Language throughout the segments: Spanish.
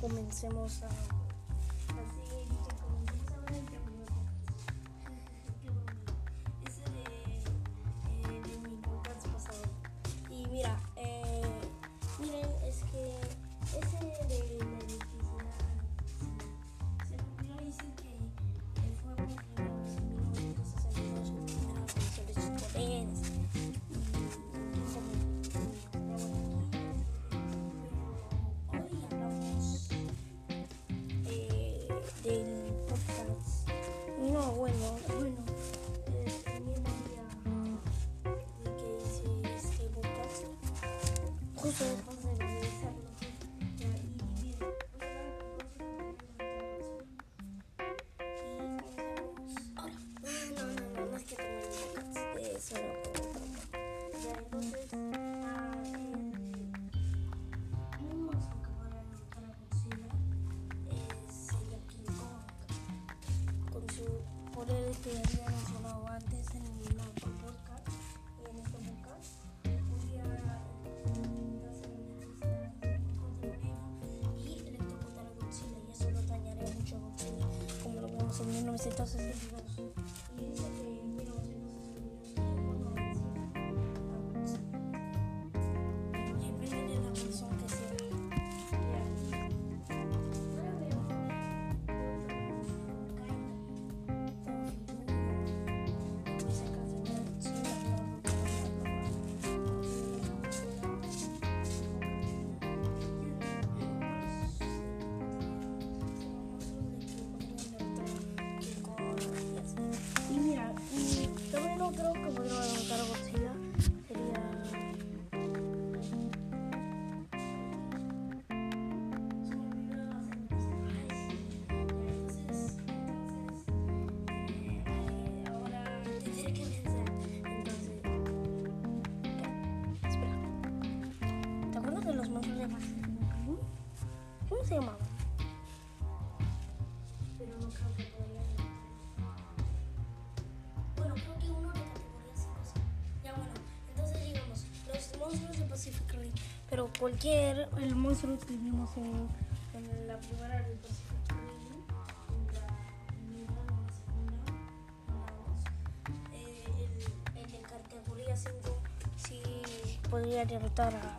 comencemos a... Justo. Ya, ahora. No, no, no, no es que. Ya, ah, el, un monstruo que podrá derrotar a Godzilla mucho como lo vemos en 1962. De Pacific Rim? ¿Cómo se llamaban? pero no creo que podría Bueno, creo que uno de categoría 5 sí. Ya bueno, entonces digamos, los monstruos de Pacific Rim. Pero cualquier, el monstruo que vimos en, en la primera del Pacific Rim, en la primera, en la segunda, en la dos. el, el de categoría 5 sí podría derrotar a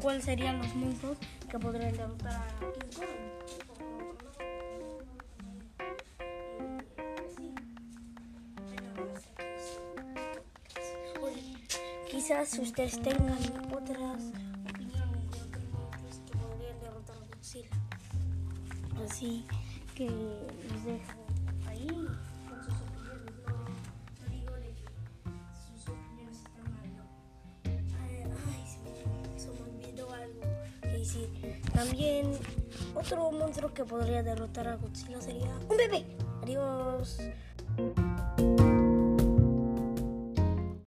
cuáles serían los monstruos que podrían derrotar a King Kong. Quizás ustedes tengan otras opiniones de otros monstruos que podrían derrotar a Godzilla. Así que los dejo ahí. También otro monstruo que podría derrotar a Godzilla sería un bebé. Adiós.